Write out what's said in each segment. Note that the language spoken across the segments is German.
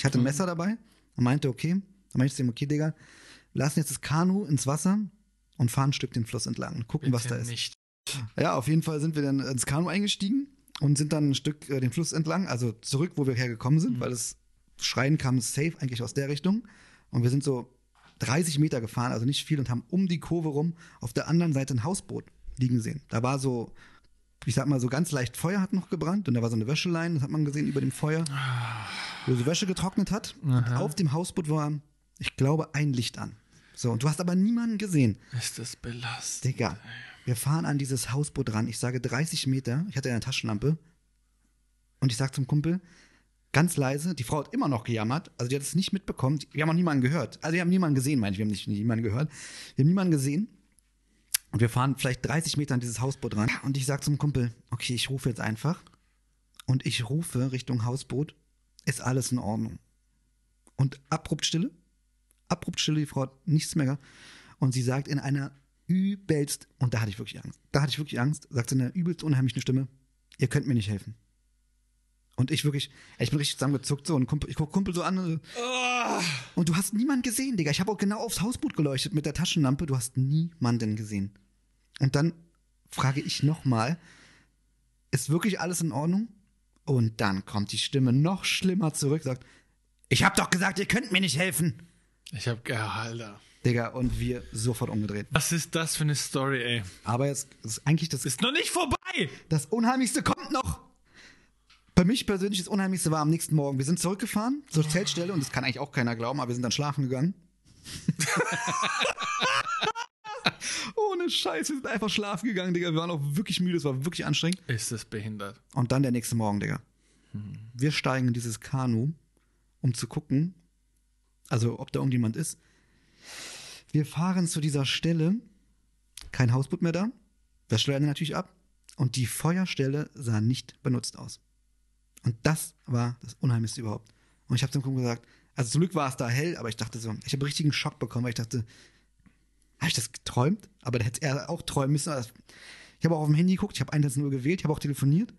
Ich hatte ein Messer dabei und meinte, okay, dann meinte ich zu ihm, okay, Digga, wir lassen jetzt das Kanu ins Wasser und fahren ein Stück den Fluss entlang und gucken, was Bitte da ist. Nicht. Ja, auf jeden Fall sind wir dann ins Kanu eingestiegen und sind dann ein Stück äh, den Fluss entlang, also zurück, wo wir hergekommen sind, weil das Schreien kam safe eigentlich aus der Richtung. Und wir sind so 30 Meter gefahren, also nicht viel, und haben um die Kurve rum auf der anderen Seite ein Hausboot liegen sehen. Da war so, ich sag mal, so ganz leicht Feuer hat noch gebrannt und da war so eine Wäscheleine, das hat man gesehen über dem Feuer, wo so Wäsche getrocknet hat. Und auf dem Hausboot war, ich glaube, ein Licht an. So, und du hast aber niemanden gesehen. Ist das belastend? Digga, wir fahren an dieses Hausboot ran. Ich sage 30 Meter. Ich hatte eine Taschenlampe. Und ich sage zum Kumpel, ganz leise, die Frau hat immer noch gejammert. Also die hat es nicht mitbekommen. Wir haben auch niemanden gehört. Also wir haben niemanden gesehen, meine ich. Wir haben nicht niemanden gehört. Wir haben niemanden gesehen. Und wir fahren vielleicht 30 Meter an dieses Hausboot ran. Und ich sage zum Kumpel, okay, ich rufe jetzt einfach. Und ich rufe Richtung Hausboot. Ist alles in Ordnung. Und abrupt Stille. Abrupt Stille, die Frau hat nichts mehr. Und sie sagt in einer übelst, und da hatte ich wirklich Angst. Da hatte ich wirklich Angst, sagt sie in einer übelst unheimlichen Stimme, ihr könnt mir nicht helfen. Und ich wirklich, ich bin richtig zusammengezuckt so und Kumpel, ich guck Kumpel so an und, so, und du hast niemanden gesehen, Digga. Ich habe auch genau aufs Hausboot geleuchtet mit der Taschenlampe. Du hast niemanden gesehen. Und dann frage ich nochmal, ist wirklich alles in Ordnung? Und dann kommt die Stimme noch schlimmer zurück, sagt, ich hab doch gesagt, ihr könnt mir nicht helfen. Ich hab, ja, Alter. Digga, und wir sofort umgedreht. Was ist das für eine Story, ey? Aber jetzt ist eigentlich das, Ist noch nicht vorbei! das Unheimlichste kommt noch. Bei mich persönlich das Unheimlichste war am nächsten Morgen. Wir sind zurückgefahren zur Zeltstelle und das kann eigentlich auch keiner glauben, aber wir sind dann schlafen gegangen. Ohne Scheiß, wir sind einfach schlafen gegangen, Digga. Wir waren auch wirklich müde, es war wirklich anstrengend. Ist das behindert? Und dann der nächste Morgen, Digga. Wir steigen in dieses Kanu, um zu gucken, also ob da irgendjemand ist. Wir fahren zu dieser Stelle, kein Hausboot mehr da, Wäscheleine natürlich ab und die Feuerstelle sah nicht benutzt aus. Und das war das Unheimlichste überhaupt. Und ich habe zum Kumpel gesagt, also zum Glück war es da hell, aber ich dachte so, ich habe richtigen Schock bekommen, weil ich dachte, habe ich das geträumt? Aber da hätte er auch träumen müssen. Also, Ich habe auch auf dem Handy geguckt, ich habe 110 gewählt, ich habe auch telefoniert.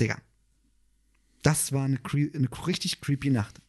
Digga. Das war eine, eine richtig creepy Nacht.